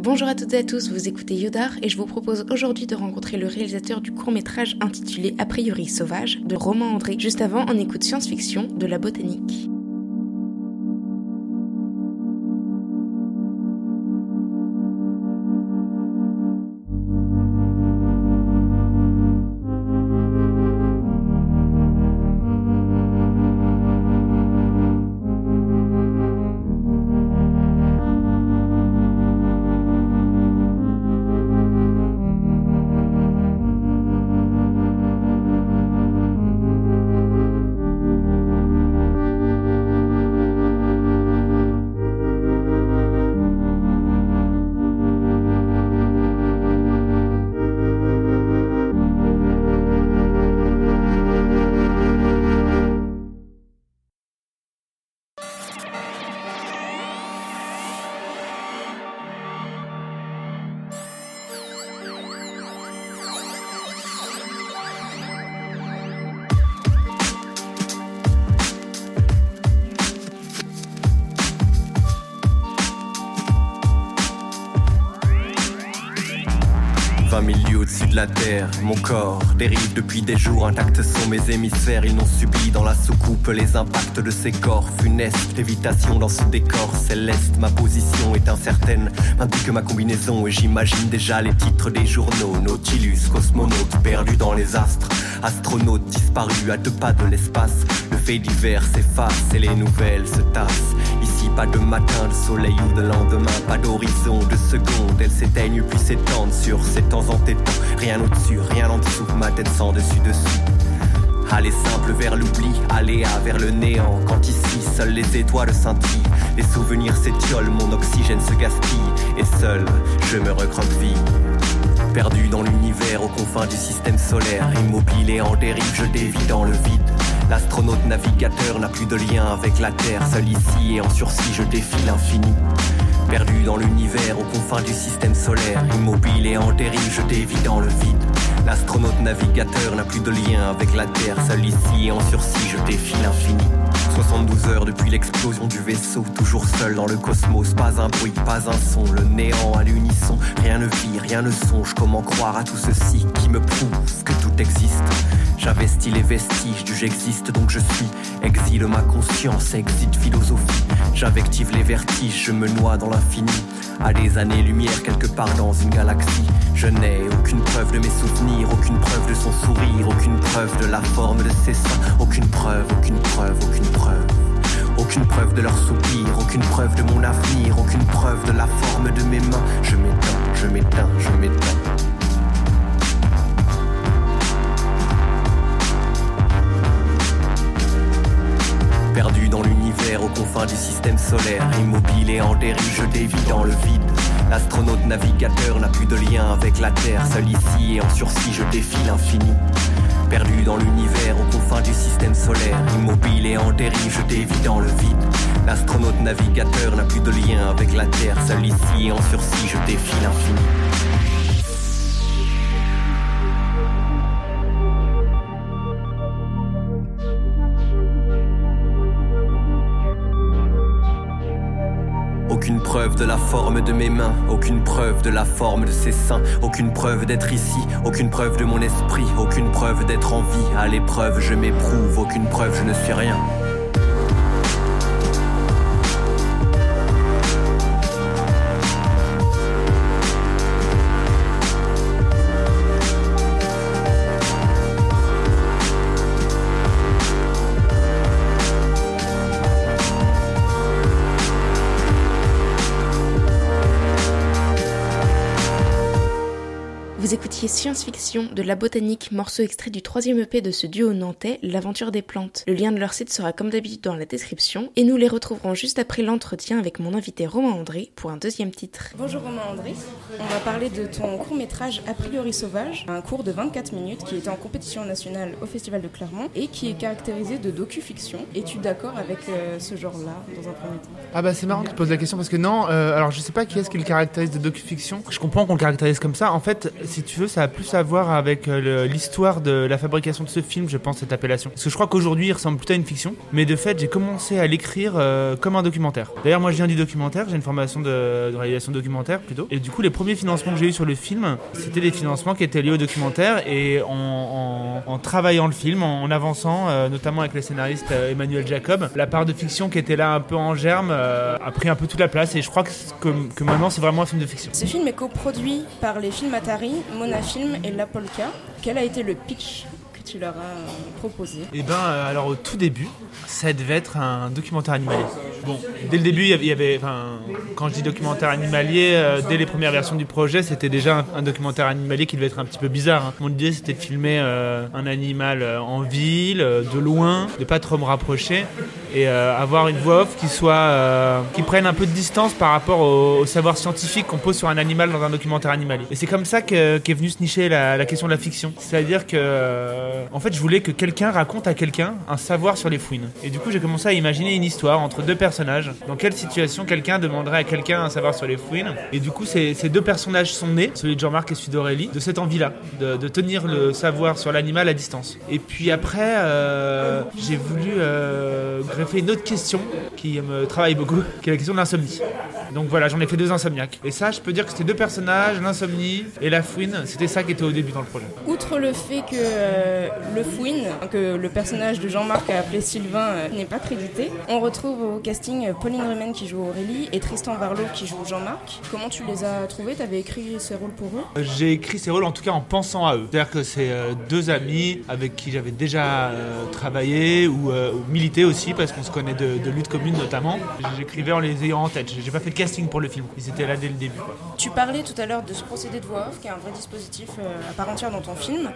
Bonjour à toutes et à tous, vous écoutez Yodar et je vous propose aujourd'hui de rencontrer le réalisateur du court-métrage intitulé A priori sauvage de Romain André. Juste avant, on écoute science-fiction de la botanique. De la terre. Mon corps dérive depuis des jours, intacts sont mes hémisphères. Ils n'ont subi dans la soucoupe les impacts de ces corps funestes. Lévitation dans ce décor céleste, ma position est incertaine. M'indique ma combinaison et j'imagine déjà les titres des journaux. Nautilus, cosmonaute, perdu dans les astres. Astronaute disparu à deux pas de l'espace. Le fait divers s'efface et les nouvelles se tassent. Pas de matin, de soleil ou de lendemain, pas d'horizon, de seconde. Elles s'éteignent puis s'étendent sur ces temps entêtants. Rien au-dessus, rien en dessous, ma tête sans dessus-dessous. Aller simple vers l'oubli, aléa vers le néant. Quand ici, seules les étoiles scintillent, les souvenirs s'étiolent, mon oxygène se gaspille. Et seul, je me recroqueville. Perdu dans l'univers aux confins du système solaire, immobile et en dérive, je dévie dans le vide. L'astronaute navigateur n'a plus de lien avec la Terre, seul ici et en sursis, je défie l'infini. Perdu dans l'univers aux confins du système solaire, immobile et en dérive, je dévie dans le vide. L'astronaute navigateur n'a plus de lien avec la Terre, seul ici et en sursis, je défie l'infini. 72 heures depuis l'explosion du vaisseau, toujours seul dans le cosmos, pas un bruit, pas un son, le néant à l'unisson, rien ne vit, rien ne songe, comment croire à tout ceci qui me prouve que tout existe? J'investis les vestiges du j'existe donc je suis, exile ma conscience, exit philosophie, j'invective les vertiges, je me noie dans l'infini, à des années-lumière quelque part dans une galaxie, je n'ai aucune preuve de mes souvenirs, aucune preuve de son sourire, aucune preuve de la forme de ses seins, aucune preuve, aucune preuve, aucune preuve. Aucune preuve de leur soupir, aucune preuve de mon avenir, aucune preuve de la forme de mes mains. Je m'éteins, je m'éteins, je m'éteins. Perdu dans l'univers aux confins du système solaire, immobile et en dérive, je dévie dans le vide. L'astronaute navigateur n'a plus de lien avec la Terre, seul ici et en sursis, je défie l'infini. Perdu dans l'univers aux confins du système solaire, immobile et en dérive, je dévie dans le vide. L'astronaute navigateur n'a plus de lien avec la Terre, seul ici en sursis, je défie l'infini. Preuve de la forme de mes mains, aucune preuve de la forme de ses seins, aucune preuve d'être ici, aucune preuve de mon esprit, aucune preuve d'être en vie. À l'épreuve, je m'éprouve, aucune preuve, je ne suis rien. Écoutiez Science-Fiction de la botanique, morceau extrait du troisième EP de ce duo nantais, L'aventure des plantes. Le lien de leur site sera comme d'habitude dans la description et nous les retrouverons juste après l'entretien avec mon invité Romain André pour un deuxième titre. Bonjour Romain André, on va parler de ton court métrage A priori sauvage, un cours de 24 minutes qui était en compétition nationale au Festival de Clermont et qui est caractérisé de docu-fiction. Es-tu d'accord avec euh, ce genre-là dans un premier temps? Ah bah c'est marrant que tu poses la question parce que non, euh, alors je sais pas qui est-ce qui le caractérise de docu-fiction. Je comprends qu'on le caractérise comme ça. En fait, si tu veux, ça a plus à voir avec euh, l'histoire de la fabrication de ce film, je pense, cette appellation. Parce que je crois qu'aujourd'hui, il ressemble plutôt à une fiction. Mais de fait, j'ai commencé à l'écrire euh, comme un documentaire. D'ailleurs, moi, je viens du documentaire, j'ai une formation de, réalisation documentaire plutôt. Et du coup, les premiers financements que j'ai eu sur le film, c'était des financements qui étaient liés au documentaire. Et en, travaillant le film, en, avançant, euh, notamment avec le scénariste Emmanuel Jacob, la part de fiction qui était là un peu en germe a pris un peu toute la place. Et je crois que, que, maintenant, c'est vraiment un film de fiction. Ce film est coproduit par les films Atari, Monafilm et La Polka. Quel a été le pitch? Tu leur as proposé Eh ben, euh, alors au tout début, ça devait être un documentaire animalier. Bon, dès le début, il y avait, enfin, quand je dis documentaire animalier, euh, dès les premières versions du projet, c'était déjà un, documentaire animalier qui devait être un petit peu bizarre. Hein. Mon idée, c'était de filmer euh, un animal en ville, de loin, de pas trop me rapprocher, et avoir une voix off qui soit, qui prenne un peu de distance par rapport au, savoir scientifique qu'on pose sur un animal dans un documentaire animalier. Et c'est comme ça qu'est venue se nicher la, question de la fiction. C'est-à-dire que, en fait, je voulais que quelqu'un raconte à quelqu'un un savoir sur les fouines. Et du coup, j'ai commencé à imaginer une histoire entre deux personnages. Dans quelle situation quelqu'un demanderait à quelqu'un un savoir sur les fouines? Et du coup, ces, deux personnages sont nés, celui de Jean-Marc et celui d'Aurélie, de cette envie-là, de, tenir le savoir sur l'animal à distance. Et puis après, euh, j'ai voulu euh, greffer une autre question qui me travaille beaucoup, qui est la question de l'insomnie. Donc voilà, j'en ai fait deux insomniaques. Et ça, je peux dire que c'était deux personnages, l'insomnie et la fouine, c'était ça qui était au début dans le projet. Outre le fait que euh, le fouine, que le personnage de Jean-Marc a appelé Sylvain euh, n'est pas crédité, on retrouve au casting Pauline Rumen qui joue Aurélie et Tristan Varlot qui joue Jean-Marc. Comment tu les as trouvés? T'avais écrit ces rôles pour eux? J'ai écrit ces rôles en tout cas en pensant à eux. C'est-à-dire que c'est euh, deux amis avec qui j'avais déjà travaillé ou, milité aussi parce qu'on se connaît de, de lutte commune notamment. J'écrivais en les ayant en tête. J'ai pas fait de casting pour le film. Ils étaient là dès le début. Tu parlais tout à l'heure de ce procédé de voix off, qui est un vrai dispositif euh, à part entière dans ton film.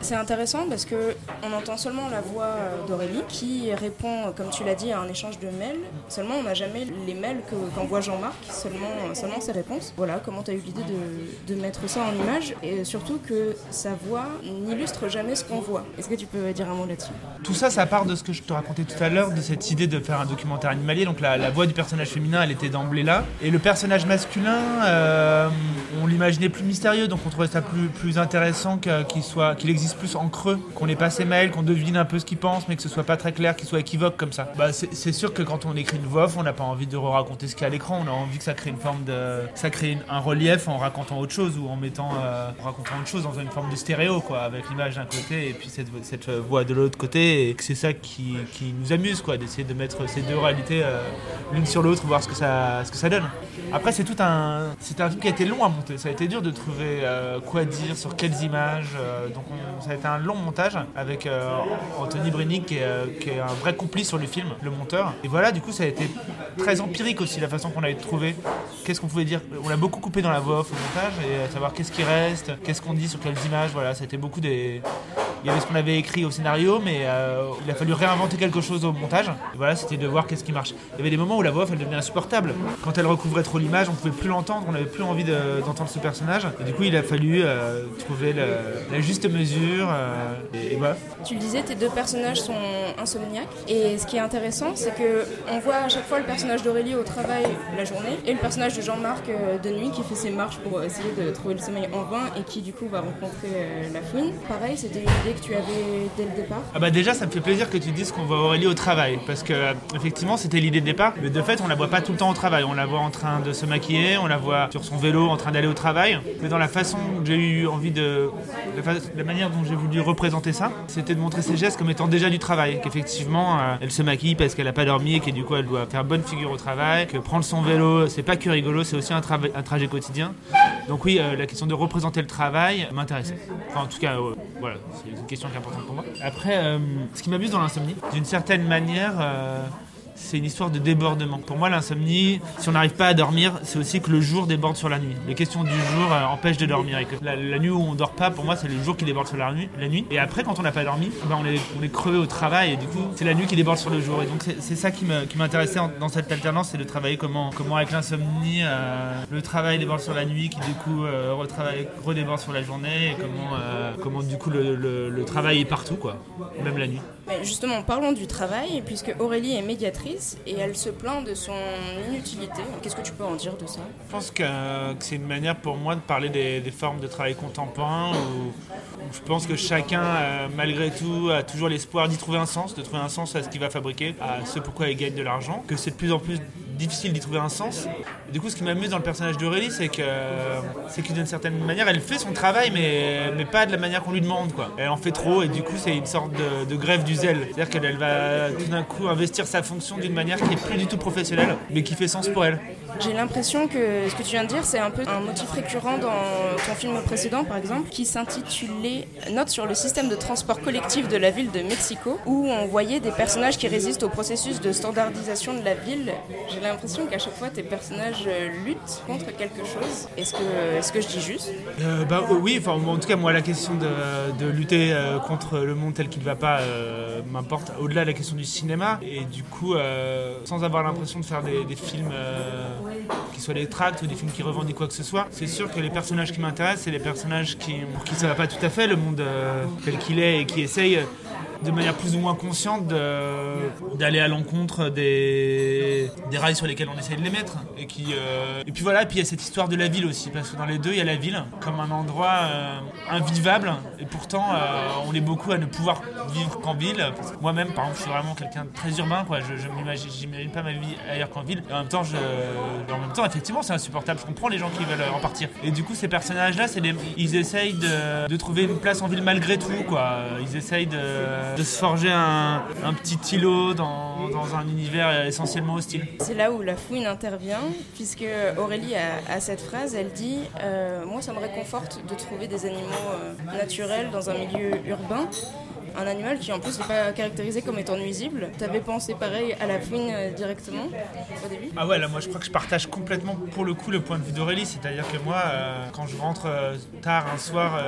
C'est intéressant parce que on entend seulement la voix euh, d'Aurélie qui répond, comme tu l'as dit, à un échange de mails. Seulement, on n'a jamais les mails qu'envoie Jean-Marc, seulement, seulement ses réponses. Voilà, comment tu as eu l'idée de, de, mettre ça en image et surtout que sa voix n'illustre jamais ce qu'on voit. Est-ce que tu peux dire un mot là-dessus? Tout ça, ça part de ce que je te racontais tout à l'heure, de cette idée de faire un documentaire animalier. Donc la, voix du personnage féminin, elle était d'emblée là. Et le personnage masculin, euh, on l'imaginait plus mystérieux, donc on trouvait ça plus, plus intéressant qu'il existe plus en creux, qu'on ait pas ses mails, qu'on devine un peu ce qu'il pense, mais que ce soit pas très clair, qu'il soit équivoque comme ça. Bah, c'est sûr que quand on écrit une voix off, on n'a pas envie de raconter ce qu'il y a à l'écran, on a envie que ça crée une forme de, ça crée un relief en racontant autre chose ou en mettant, euh, racontant autre chose dans une forme de stéréo, quoi, avec l'image d'un côté et puis cette, voix de l'autre côté, et que c'est ça qui, nous amuse, quoi, d'essayer de mettre ces deux réalités euh, l'une sur l'autre, voir ce que ça, donne. Après, c'est tout un, c'est un film qui a été long à monter. Ça a été dur de trouver euh, quoi dire sur quelles images. Euh, donc, ça a été un long montage avec euh, Anthony Brinick qui est, un vrai complice sur le film, le monteur. Et voilà, du coup, ça a été très empirique aussi la façon qu'on a trouvé. Qu'est-ce qu'on pouvait dire? On l'a beaucoup coupé dans la voix off au montage et savoir qu'est-ce qui reste, qu'est-ce qu'on dit sur quelles images. Voilà, ça a été beaucoup des. Il y avait ce qu'on avait écrit au scénario, mais il a fallu réinventer quelque chose au montage. Voilà, c'était de voir qu'est-ce qui marche. Il y avait des moments où la voix off elle devenait insupportable. Quand elle recouvrait trop l'image, on pouvait plus l'entendre, on n'avait plus envie d'entendre ce personnage. Et du coup, il a fallu euh, trouver la juste mesure. Euh, et, voilà. Tu le disais, tes deux personnages sont insomniaques. Et ce qui est intéressant, c'est que on voit à chaque fois le personnage d'Aurélie au travail la journée et le personnage de Jean-Marc euh, de nuit qui fait ses marches pour essayer de trouver le sommeil en vain et qui du coup va rencontrer la fouine. Pareil, c'était une idée que tu avais dès le départ. Ah bah déjà, ça me fait plaisir que tu dises qu'on voit Aurélie au travail parce que effectivement, c'était l'idée de départ. Mais de fait, on la voit pas tout le temps au travail. On la voit en train de se maquiller, on la voit sur son vélo en train d'aller au travail. Mais dans la façon que j'ai eu envie de. La, manière dont j'ai voulu représenter ça, c'était de montrer ses gestes comme étant déjà du travail. Qu'effectivement, euh, elle se maquille parce qu'elle n'a pas dormi et que du coup, elle doit faire bonne figure au travail. Que prendre son vélo, c'est pas que rigolo, c'est aussi un, trajet quotidien. Donc, oui, euh, la question de représenter le travail m'intéressait. Enfin, en tout cas, euh, voilà, c'est une question qui est importante pour moi. Après, ce qui m'abuse dans l'insomnie, d'une certaine manière, c'est une histoire de débordement. Pour moi, l'insomnie, si on n'arrive pas à dormir, c'est aussi que le jour déborde sur la nuit. Les questions du jour euh, empêchent de dormir. La, nuit où on dort pas, pour moi, c'est le jour qui déborde sur la nuit. La nuit. Et après, quand on n'a pas dormi, ben, on, est, crevé au travail et du coup, c'est la nuit qui déborde sur le jour. Et donc, c'est ça qui m'intéressait dans cette alternance, c'est de travailler comment, comment avec l'insomnie, euh, le travail déborde sur la nuit, qui du coup euh, redéborde sur la journée, et comment, comment du coup le, le, travail est partout, quoi, même la nuit. Justement, parlons du travail, puisque Aurélie est médiatrice et elle se plaint de son inutilité. Qu'est-ce que tu peux en dire de ça? Je pense que, c'est une manière pour moi de parler des, formes de travail contemporain où, où je pense que chacun, euh, malgré tout, a toujours l'espoir d'y trouver un sens, de trouver un sens à ce qu'il va fabriquer, à ce pourquoi il gagne de l'argent, que c'est de plus en plus difficile d'y trouver un sens. Du coup, ce qui m'amuse dans le personnage d'Aurélie, c'est que, c'est d'une certaine manière, elle fait son travail, mais, pas de la manière qu'on lui demande. Quoi. Elle en fait trop, et du coup, c'est une sorte de, de grève du zèle. C'est-à-dire qu'elle va tout d'un coup investir sa fonction d'une manière qui n'est plus du tout professionnelle, mais qui fait sens pour elle. J'ai l'impression que ce que tu viens de dire, c'est un peu un motif récurrent dans ton film précédent, par exemple, qui s'intitulait Note sur le système de transport collectif de la ville de Mexico, où on voyait des personnages qui résistent au processus de standardisation de la ville. J'ai l'impression qu'à chaque fois, tes personnages euh, luttent contre quelque chose. Est-ce que, est que je dis juste? Euh, bah, Oui, enfin, en tout cas, moi, la question de, de lutter euh, contre le monde tel qu'il ne va pas euh, m'importe, au-delà de la question du cinéma. Et du coup, euh, sans avoir l'impression de faire des films qui soient des tracts ou des films qui revendiquent quoi que ce soit. C'est sûr que les personnages qui m'intéressent, c'est les personnages qui, pour qui ça va pas tout à fait, le monde euh, tel qu'il est, et qui essayent de manière plus ou moins consciente d'aller à l'encontre des, rails sur lesquels on essaye de les mettre. Et, qui, euh, et puis voilà, puis il y a cette histoire de la ville aussi, parce que dans les deux, il y a la ville comme un endroit euh, invivable, et pourtant euh, on est beaucoup à ne pouvoir vivre qu'en ville. Moi-même, par exemple, je suis vraiment quelqu'un de très urbain, quoi. je, je m'imagine pas ma vie ailleurs qu'en ville. Et en même temps, je, en même temps effectivement, c'est insupportable. Je comprends les gens qui veulent en partir. Et du coup, ces personnages-là, ils essayent de, de trouver une place en ville malgré tout, quoi. Ils essayent de de se forger un, petit îlot dans, un univers essentiellement hostile. C'est là où la fouine intervient, puisque Aurélie a, a cette phrase, elle dit euh, Moi, ça me réconforte de trouver des animaux euh, naturels dans un milieu urbain un animal qui en plus n'est pas caractérisé comme étant nuisible. T'avais pensé pareil à la fouine euh, directement au début? Ah ouais, là moi je crois que je partage complètement pour le coup le point de vue d'Aurélie, c'est-à-dire que moi euh, quand je rentre euh, tard un soir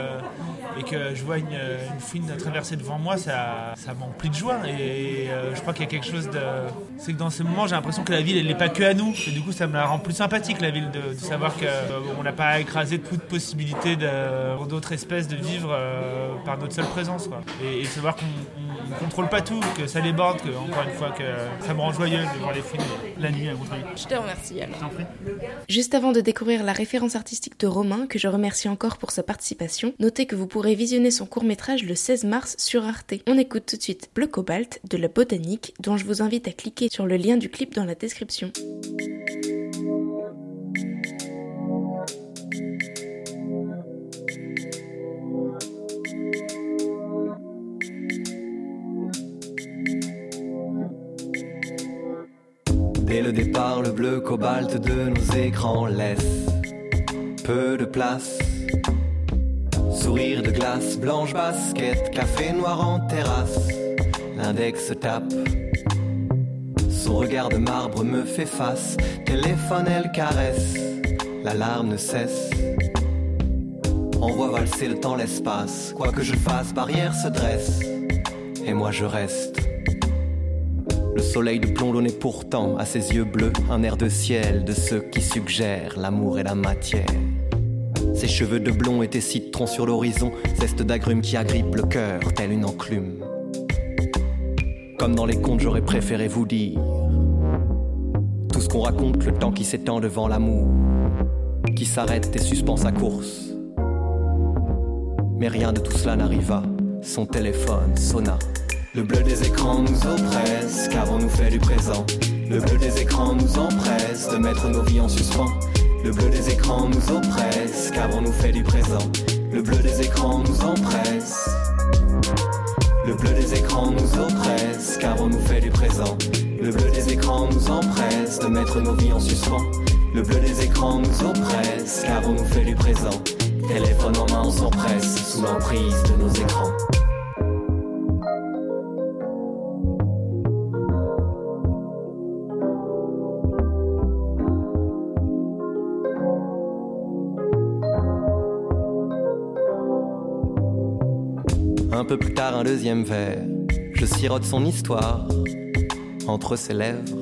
et que je vois une, fouine traverser devant moi, ça, ça m'emplit de joie et je crois qu'il y a quelque chose de... C'est que dans ces moments j'ai l'impression que la ville elle n'est pas que à nous et du coup ça me la rend plus sympathique la ville de, de savoir qu'on n'a pas à écraser toute possibilité de, pour d'autres espèces de vivre par notre seule présence. Savoir qu'on ne contrôle pas tout, que ça déborde, que encore une fois que ça me rend joyeux de voir les fouines la nuit à Montreuil. Je te remercie alors. Juste avant de découvrir la référence artistique de Romain, que je remercie encore pour sa participation, notez que vous pourrez visionner son court-métrage le 16 mars sur Arte. On écoute tout de suite Bleu Cobalt de la Botanique, dont je vous invite à cliquer sur le lien du clip dans la description. Dès le départ, le bleu cobalt de nos écrans laisse peu de place. Sourire de glace, blanche basket, café noir en terrasse. L'index tape. Son regard de marbre me fait face. Téléphone, elle caresse. L'alarme ne cesse. Envoie valser le temps, l'espace. Quoi que je fasse, barrière se dresse. Et moi je reste. Le soleil de plomb donnait pourtant à ses yeux bleus un air de ciel de ceux qui suggèrent l'amour et la matière. Ses cheveux de blond étaient citrons sur l'horizon, zeste d'agrumes qui agrippe le cœur, telle une enclume. Comme dans les contes, j'aurais préféré vous dire tout ce qu'on raconte, le temps qui s'étend devant l'amour, qui s'arrête et suspend sa course. Mais rien de tout cela n'arriva, son téléphone sonna. Le bleu des écrans nous oppresse, qu'avons-nous fait du présent Le bleu des écrans nous empresse de mettre nos vies en suspens. Le bleu des écrans nous oppresse, qu'avons-nous fait du présent Le bleu des écrans nous empresse. Le bleu des écrans nous oppresse, qu'avons-nous fait du présent Le bleu des écrans nous empresse de mettre nos vies en suspens. Le bleu des écrans nous oppresse, qu'avons-nous fait du présent Téléphone en main, on s'empresse sous l'emprise de nos écrans. Un peu plus tard, un deuxième verre. Je sirote son histoire entre ses lèvres.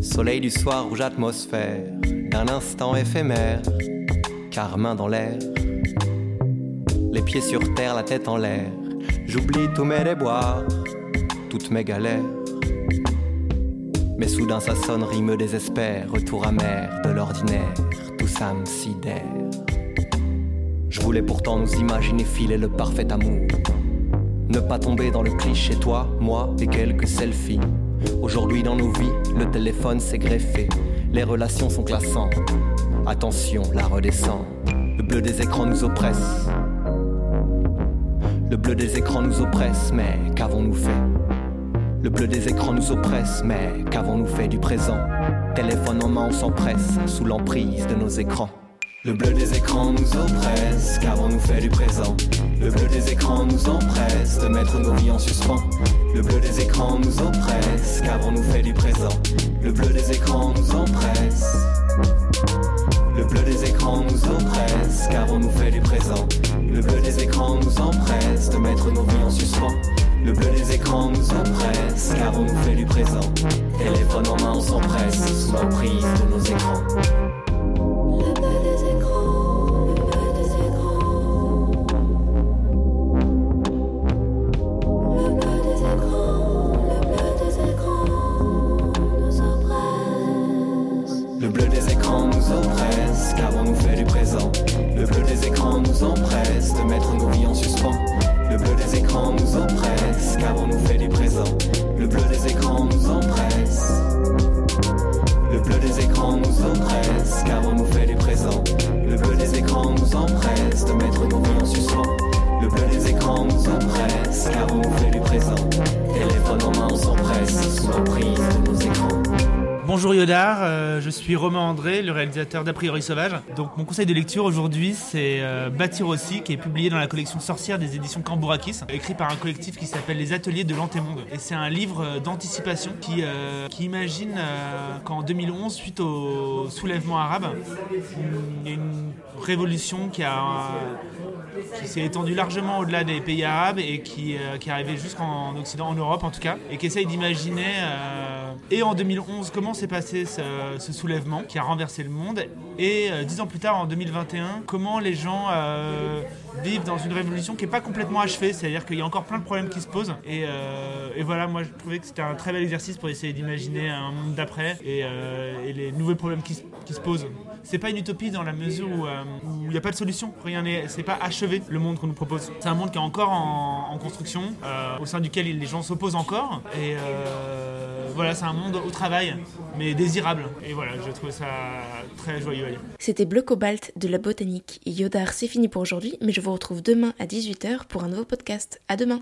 Soleil du soir, rouge atmosphère d'un instant éphémère. Carmin dans l'air. Les pieds sur terre, la tête en l'air. J'oublie tous mes déboires, toutes mes galères. Mais soudain sa sonnerie me désespère, retour amer de l'ordinaire, tout ça me sidère. Je voulais pourtant nous imaginer filer le parfait amour. Ne pas tomber dans le cliché, toi, moi et quelques selfies. Aujourd'hui dans nos vies, le téléphone s'est greffé, les relations sont classantes. Attention, la redescend. Le bleu des écrans nous oppresse. Le bleu des écrans nous oppresse, mais qu'avons-nous fait? Le bleu des écrans nous oppresse, mais qu'avons-nous fait du présent? Téléphone en main, on s'empresse, sous l'emprise de nos écrans. Le bleu des écrans nous oppresse, qu'avons-nous fait du présent Le bleu des écrans nous empresse de mettre nos vies en suspens. Le bleu des écrans nous oppresse, qu'avons-nous fait du présent Le bleu des écrans nous empresse. Le bleu des écrans nous oppresse, qu'avons-nous fait du présent Le bleu des écrans nous empresse de mettre nos vies en suspens. Le bleu des écrans nous oppresse, qu'avons-nous fait du Le bleu des écrans nous oppresse, car on nous fait du présent. Le bleu des écrans nous empresse de mettre nos vies en suspens. Le bleu des écrans nous empresse, car on nous fait du présent. Le bleu des écrans nous empresse. Le bleu des écrans nous empresse, car on nous fait du présent. Le bleu des écrans nous empresse de mettre nos vies en suspens. Le bleu des écrans nous empresse, car on nous fait du présent. Téléphone en main, on s'empresse sous l'emprise de nos écrans. Bonjour Yodar, euh, je suis Romain André, le réalisateur d'A priori sauvage. Donc mon conseil de lecture aujourd'hui c'est euh, Bâtir aussi, qui est publié dans la collection Sorcière des éditions Cambourakis, écrit par un collectif qui s'appelle Les Ateliers de l'Antémonde. Et c'est un livre euh, d'anticipation qui, qui imagine qu'en 2011, suite au soulèvement arabe, il y a une révolution qui s'est étendu largement au-delà des pays arabes et qui, euh, qui est arrivé jusqu'en Occident, en Europe en tout cas, et qui essaye d'imaginer, euh, et en 2011, comment s'est passé ce, soulèvement qui a renversé le monde, et euh, dix ans plus tard, en 2021, comment les gens vivent dans une révolution qui n'est pas complètement achevée, c'est-à-dire qu'il y a encore plein de problèmes qui se posent, et, et voilà, moi je trouvais que c'était un très bel exercice pour essayer d'imaginer un monde d'après et, les nouveaux problèmes qui, se posent. C'est pas une utopie dans la mesure où il n'y a pas de solution, rien n'est, c'est pas achevé le monde qu'on nous propose. C'est un monde qui est encore en, construction, euh, au sein duquel les gens s'opposent encore. Euh, voilà, c'est un monde au travail, mais désirable. Et voilà, je trouve ça très joyeux. C'était Bleu Cobalt de la botanique. Yodar, c'est fini pour aujourd'hui, mais je vous retrouve demain à 18h pour un nouveau podcast. À demain!